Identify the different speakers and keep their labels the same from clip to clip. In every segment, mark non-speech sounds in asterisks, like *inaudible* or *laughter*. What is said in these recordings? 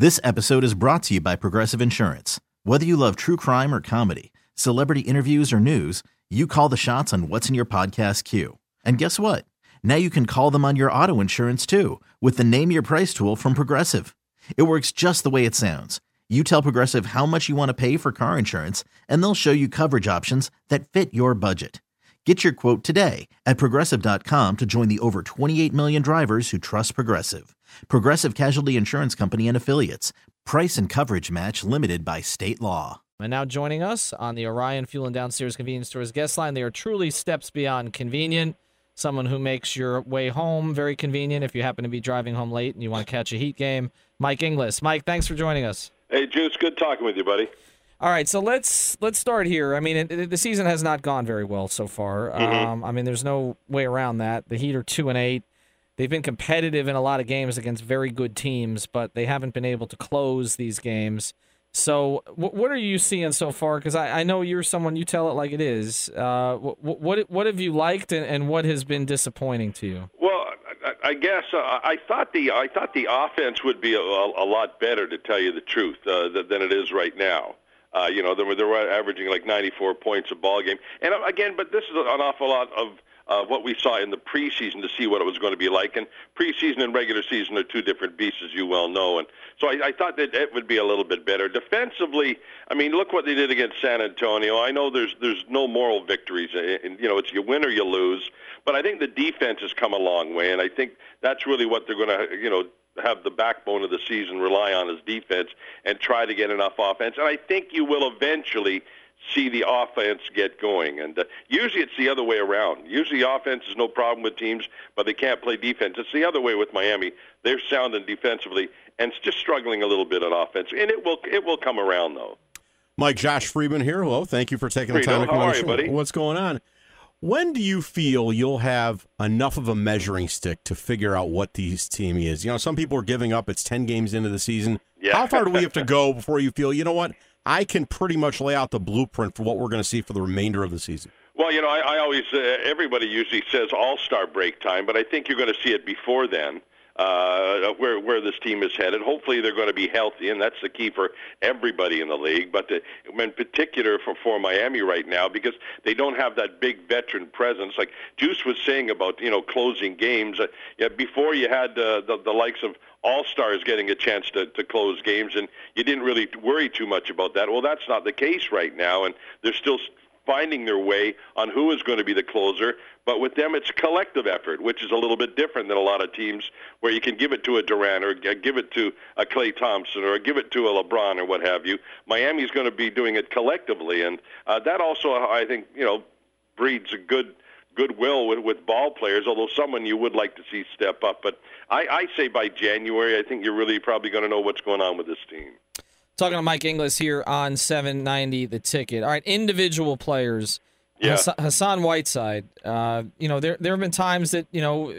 Speaker 1: This episode is brought to you by Progressive Insurance. Whether you love true crime or comedy, celebrity interviews or news, you call the shots on what's in your podcast queue. And guess what? Now you can call them on your auto insurance too with the Name Your Price tool from Progressive. It works just the way it sounds. You tell Progressive how much you want to pay for car insurance, and they'll show you coverage options that fit your budget. Get your quote today at progressive.com to join the over 28 million drivers who trust Progressive. Progressive Casualty Insurance Company and Affiliates. Price and coverage match limited by state law.
Speaker 2: And now joining us on the Orion Fuel and Downstairs Convenience Stores guest line, they are truly steps beyond convenient. Someone who makes your way home very convenient if you happen to be driving home late and you want to catch a Heat game. Mike Inglis. Mike, thanks for joining us.
Speaker 3: Hey, Juice, good talking with you, buddy.
Speaker 2: All right, so let's let's start here. I mean, it, the season has not gone very well so far.
Speaker 3: Mm-hmm.
Speaker 2: Um, I mean, there's no way around that. The Heat are two and eight. They've been competitive in a lot of games against very good teams, but they haven't been able to close these games. So, what, what are you seeing so far? Because I, I know you're someone you tell it like it is. Uh, what, what what have you liked, and, and what has been disappointing to you?
Speaker 3: Well, I, I guess uh, I thought the I thought the offense would be a, a lot better, to tell you the truth, uh, than it is right now. Uh, you know, they're, they're averaging like 94 points a ball game, and uh, again, but this is an awful lot of uh, what we saw in the preseason to see what it was going to be like. And preseason and regular season are two different beasts, as you well know. And so I, I thought that it would be a little bit better defensively. I mean, look what they did against San Antonio. I know there's there's no moral victories. And, you know, it's you win or you lose. But I think the defense has come a long way, and I think that's really what they're going to, you know, have the backbone of the season rely on his defense and try to get enough offense. And I think you will eventually see the offense get going. And uh, usually it's the other way around. Usually offense is no problem with teams, but they can't play defense. It's the other way with Miami. They're sounding defensively and it's just struggling a little bit on offense. And it will it will come around though.
Speaker 4: Mike Josh Friedman here. Hello, thank you for taking the time to come on
Speaker 3: are
Speaker 4: the
Speaker 3: you,
Speaker 4: show.
Speaker 3: buddy?
Speaker 4: What's going on? When do you feel you'll have enough of a measuring stick to figure out what this team is? You know, some people are giving up. It's ten games into the season.
Speaker 3: Yeah.
Speaker 4: How far do we have to *laughs* go before you feel, you know what? I can pretty much lay out the blueprint for what we're going to see for the remainder of the season.
Speaker 3: Well, you know, I, I always uh, everybody usually says All Star break time, but I think you're going to see it before then. Uh, where where this team is headed. Hopefully, they're going to be healthy, and that's the key for everybody in the league. But the, in particular for for Miami right now, because they don't have that big veteran presence. Like Juice was saying about you know closing games. Uh, yeah, before you had uh, the the likes of all stars getting a chance to, to close games, and you didn't really worry too much about that. Well, that's not the case right now, and they're still finding their way on who is going to be the closer. But with them, it's a collective effort, which is a little bit different than a lot of teams where you can give it to a Durant or give it to a Klay Thompson or give it to a LeBron or what have you. Miami's going to be doing it collectively, and uh, that also, I think, you know, breeds a good goodwill with, with ball players, although someone you would like to see step up. But I, I say by January, I think you're really probably going to know what's going on with this team.
Speaker 2: Talking to Mike Inglis here on 790 The Ticket. All right, individual players.
Speaker 3: Yeah.
Speaker 2: Hass- Hassan Whiteside. Uh, you know, there there have been times that you know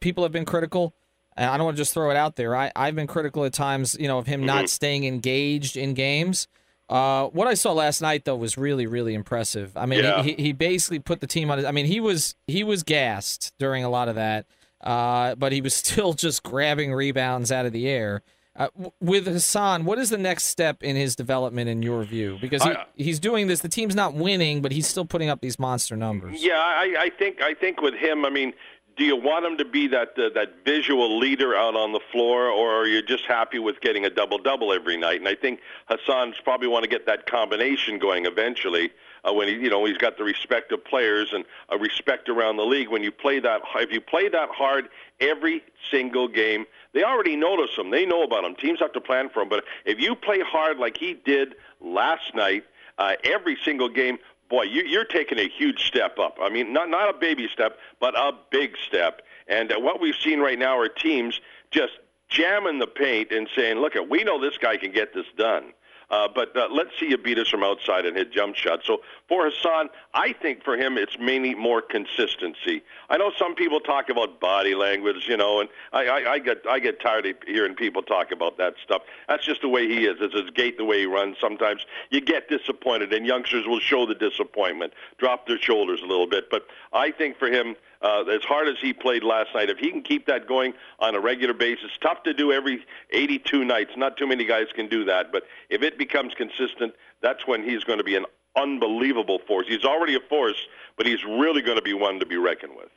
Speaker 2: people have been critical. And I don't want to just throw it out there. I I've been critical at times. You know, of him
Speaker 3: Mm-hmm.
Speaker 2: not staying engaged in games. Uh, what I saw last night though was really really impressive. I mean,
Speaker 3: Yeah.
Speaker 2: he, he basically put the team on. His, I mean, he was he was gassed during a lot of that, uh, but he was *laughs* still just grabbing rebounds out of the air. Uh, with Hassan, what is the next step in his development in your view? Because he,
Speaker 3: I-
Speaker 2: he's doing this. The team's not winning, but he's still putting up these monster numbers.
Speaker 3: Yeah, I, I think I think with him, I mean, do you want him to be that uh, that visual leader out on the floor, or are you just happy with getting a double double every night? And I think Hassan's probably want to get that combination going eventually. Uh, when he, you know, he's got the respect of players and a respect around the league. When you play that, if you play that hard every single game, they already notice him. They know about him. Teams have to plan for him. But if you play hard like he did last night, uh, every single game, boy, you, you're taking a huge step up. I mean, not not a baby step, but a big step. And uh, what we've seen right now are teams just jamming the paint and saying, "Look, at we know this guy can get this done." Uh, but uh, let's see you beat us from outside and hit jump shots. So for Hassan, I think for him it's mainly more consistency. I know some people talk about body language, you know, and I, I, I get I get tired of hearing people talk about that stuff. That's just the way he is. It's his gait, the way he runs. Sometimes you get disappointed, and youngsters will show the disappointment, drop their shoulders a little bit. But I think for him, uh, as hard as he played last night, if he can keep that going on a regular basis, tough to do every 82 nights. Not too many guys can do that. But if it becomes consistent, that's when he's going to be an unbelievable force. He's already a force, but he's really going to be one to be reckoned with.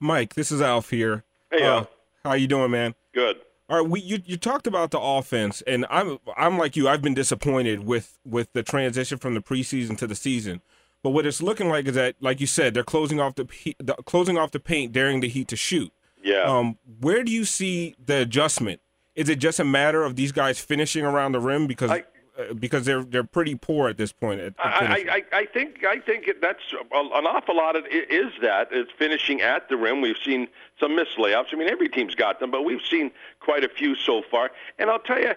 Speaker 5: Mike, this is Alf here.
Speaker 3: Hey,
Speaker 5: uh,
Speaker 3: Alf.
Speaker 5: how you doing, man?
Speaker 3: Good.
Speaker 5: All right, we you, you talked about the offense, and I'm I'm like you. I've been disappointed with with the transition from the preseason to the season. But what it's looking like is that, like you said, they're closing off the, the closing off the paint, daring the Heat to shoot.
Speaker 3: Yeah.
Speaker 5: Um, where do you see the adjustment? Is it just a matter of these guys finishing around the rim because
Speaker 3: I-
Speaker 5: Uh, because they're they're pretty poor at this point? At,
Speaker 3: I. I, I think I think it- that's an awful lot of it is that it's finishing at the rim. We've seen some missed layups. I mean, every team's got them, but we've seen quite a few so far. And I'll tell you,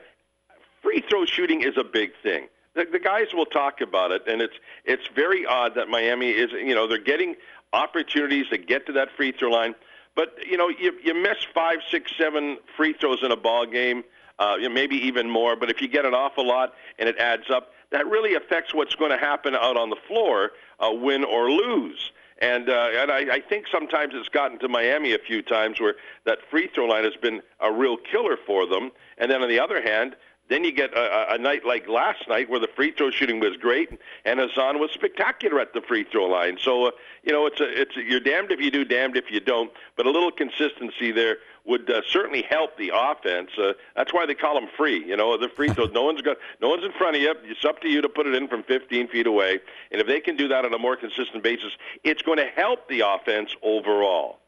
Speaker 3: free throw shooting is a big thing. The, the guys will talk about it, and it's it's very odd that Miami is you know they're getting opportunities to get to that free throw line, but you know you you miss five, six, seven free throws in a ball game, uh, you know, maybe even more. But if you get an awful lot and it adds up, that really affects what's going to happen out on the floor, uh, win or lose. And uh, and I, I think sometimes it's gotten to Miami a few times where that free throw line has been a real killer for them. And then on the other hand, then you get a, a night like last night where the free throw shooting was great and Hassan was spectacular at the free throw line. So uh, you know it's a, it's a, you're damned if you do, damned if you don't. But a little consistency there would uh, certainly help the offense. Uh, that's why they call them free. You know the free throws. No one's got no one's in front of you. It's up to you to put it in from 15 feet away. And if they can do that on a more consistent basis, it's going to help the offense overall.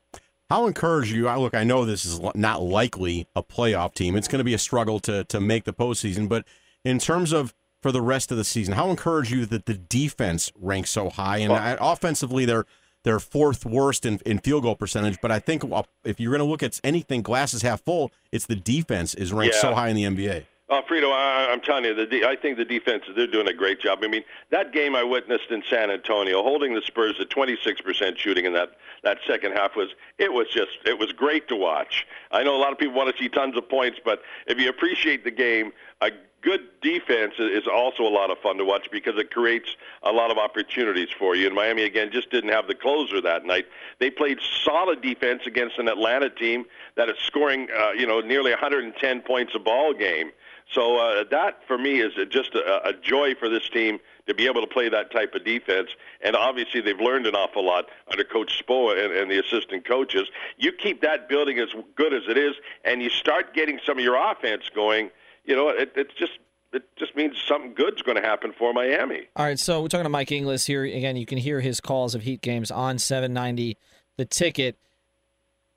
Speaker 4: How encouraged you? I look, I know this is not likely a playoff team. It's going to be a struggle to to make the postseason. But in terms of for the rest of the season, how encouraged you that the defense ranks so high and uh, offensively they're they're fourth worst in, in field goal percentage. But I think if you're going to look at anything glasses half full, it's the defense is ranked
Speaker 3: Yeah.
Speaker 4: so high in the NBA.
Speaker 3: Uh, Frito, I, I'm telling you, the de- I think the defense they're doing a great job. I mean, that game I witnessed in San Antonio, holding the Spurs to 26% shooting in that that second half was it was just it was great to watch. I know a lot of people want to see tons of points, but if you appreciate the game, a good defense is is also a lot of fun to watch because it creates a lot of opportunities for you. And Miami again just didn't have the closer that night. They played solid defense against an Atlanta team that is scoring, uh, you know, nearly 110 points a ball game. So uh, that, for me, is just a, a joy for this team to be able to play that type of defense. And obviously, they've learned an awful lot under Coach Spo and, and the assistant coaches. You keep that building as good as it is, and you start getting some of your offense going. You know, it, it's just it just means something good's going to happen for Miami.
Speaker 2: All right, so we're talking to Mike Inglis here. Again, you can hear his calls of Heat games on 790 The Ticket.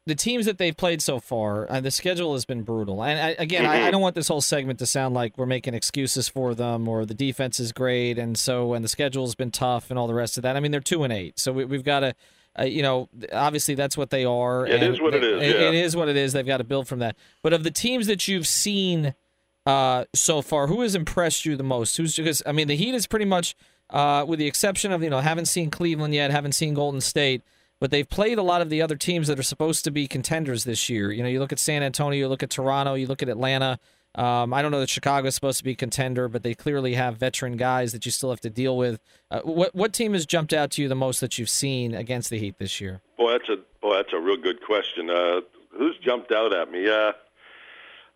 Speaker 2: The teams that they've played so far, uh, the schedule has been brutal. And I, again, I, I don't want this whole segment to sound like we're making excuses for them or the defense is great and so and the schedule's been tough and all the rest of that. I mean, they're two and eight, so we, we've got to. Uh, you know, obviously that's what they are.
Speaker 3: It
Speaker 2: and
Speaker 3: is what it is,
Speaker 2: It,
Speaker 3: yeah.
Speaker 2: it is what it is. They've got to build from that. But of the teams that you've seen uh, so far, who has impressed you the most? Who's because I mean the Heat is pretty much, uh, with the exception of you know haven't seen Cleveland yet, haven't seen Golden State, but they've played a lot of the other teams that are supposed to be contenders this year. You know, you look at San Antonio, you look at Toronto, you look at Atlanta. Um, I don't know that Chicago is supposed to be a contender, but they clearly have veteran guys that you still have to deal with. Uh, what what team has jumped out to you the most that you've seen against the Heat this year?
Speaker 3: Boy, that's a boy, that's a real good question. Uh, who's jumped out at me? Uh,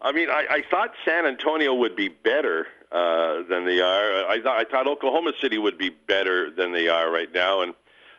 Speaker 3: I mean, I, I thought San Antonio would be better uh, than they are. I thought I thought Oklahoma City would be better than they are right now, and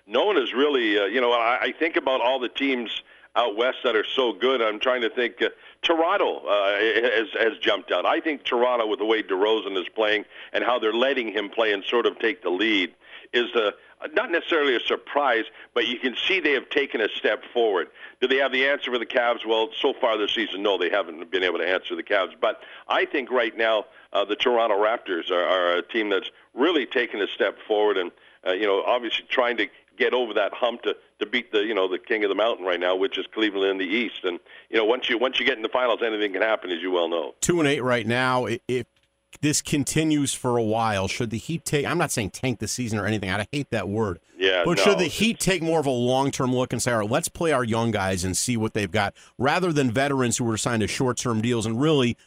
Speaker 3: no one is really. Uh, you know, I, I think about all the teams out west that are so good. I'm trying to think. Uh, Toronto uh, has has jumped out. I think Toronto, with the way DeRozan is playing and how they're letting him play and sort of take the lead, is a not necessarily a surprise, but you can see they have taken a step forward. Do they have the answer for the Cavs? Well, so far this season, no, they haven't been able to answer the Cavs. But I think right now uh, the Toronto Raptors are, are a team that's really taken a step forward, and uh, you know, obviously trying to get over that hump to, to beat the you know the king of the mountain right now, which is Cleveland in the East. And you know, once you once you get in the finals, anything can happen, as you well know.
Speaker 4: Two and eight right now. If this continues for a while, should the Heat take? I'm not saying tank the season or anything. I hate that word.
Speaker 3: Yeah,
Speaker 4: But
Speaker 3: no.
Speaker 4: should the Heat take more of a long term look and say, all right, let's play our young guys and see what they've got, rather than veterans who were signed to short term deals and really,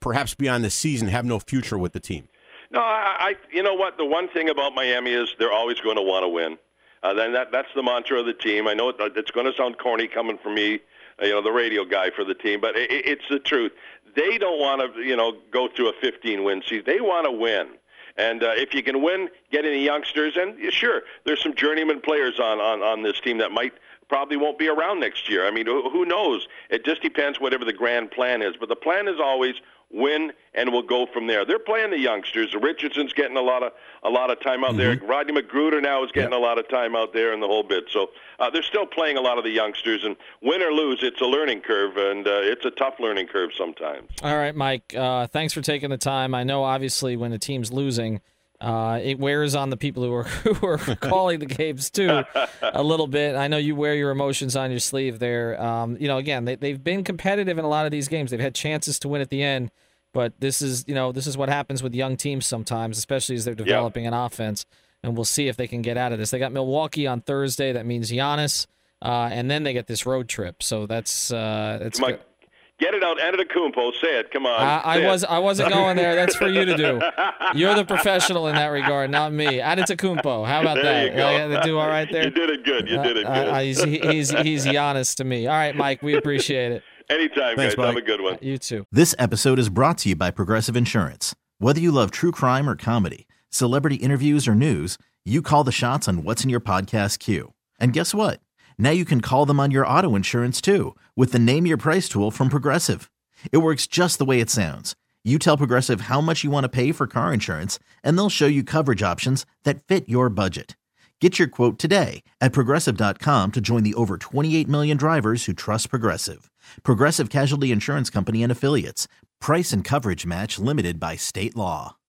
Speaker 4: perhaps beyond the season, have no future with the team?
Speaker 3: No, I, I you know what? The one thing about Miami is they're always going to want to win. Uh, then that that's the mantra of the team. I know it, it's going to sound corny coming from me, you know, the radio guy for the team, but it, it's the truth. They don't want to, you know, go through a 15-win season. They want to win. And uh, if you can win, get any youngsters, and sure, there's some journeyman players on, on, on this team that might probably won't be around next year. I mean, who knows? It just depends whatever the grand plan is. But the plan is always win, and we'll go from there. They're playing the youngsters. Richardson's getting a lot of a lot of time out there. Rodney McGruder now is getting a lot of time out there in the whole bit. So uh, they're still playing a lot of the youngsters, and win or lose, it's a learning curve, and uh, it's a tough learning curve sometimes.
Speaker 2: All right, Mike. Uh, thanks for taking the time. I know, obviously, when the team's losing, uh, it wears on the people who are *laughs* who are calling the games too a little bit. I know you wear your emotions on your sleeve there. Um, you know, again, they they've been competitive in a lot of these games. They've had chances to win at the end, but this is you know this is what happens with young teams sometimes, especially as they're developing an offense. And we'll see if they can get out of this. They got Milwaukee on Thursday. That means Giannis, uh, and then they get this road trip. So that's uh, that's good.
Speaker 3: Get it out, Antetokounmpo. Say it. Come on.
Speaker 2: I, I
Speaker 3: say it.
Speaker 2: was I wasn't going there. That's for you to do. *laughs* You're the professional in that regard, not me. Adetokounmpo. How about
Speaker 3: There
Speaker 2: that?
Speaker 3: you go.
Speaker 2: I had to do all right there.
Speaker 3: You did it good. You did it
Speaker 2: Uh,
Speaker 3: good.
Speaker 2: uh, he's, he's he's Giannis to me. All right, Mike. We appreciate it. *laughs*
Speaker 3: Anytime,
Speaker 4: Thanks,
Speaker 3: guys. Have a good one.
Speaker 2: You too.
Speaker 1: This episode is brought to you by Progressive Insurance. Whether you love true crime or comedy, celebrity interviews or news, you call the shots on what's in your podcast queue. And guess what? Now you can call them on your auto insurance too with the Name Your Price tool from Progressive. It works just the way it sounds. You tell Progressive how much you want to pay for car insurance, and they'll show you coverage options that fit your budget. Get your quote today at progressive.com to join the over 28 million drivers who trust Progressive. Progressive Casualty Insurance Company and Affiliates. Price and coverage match limited by state law.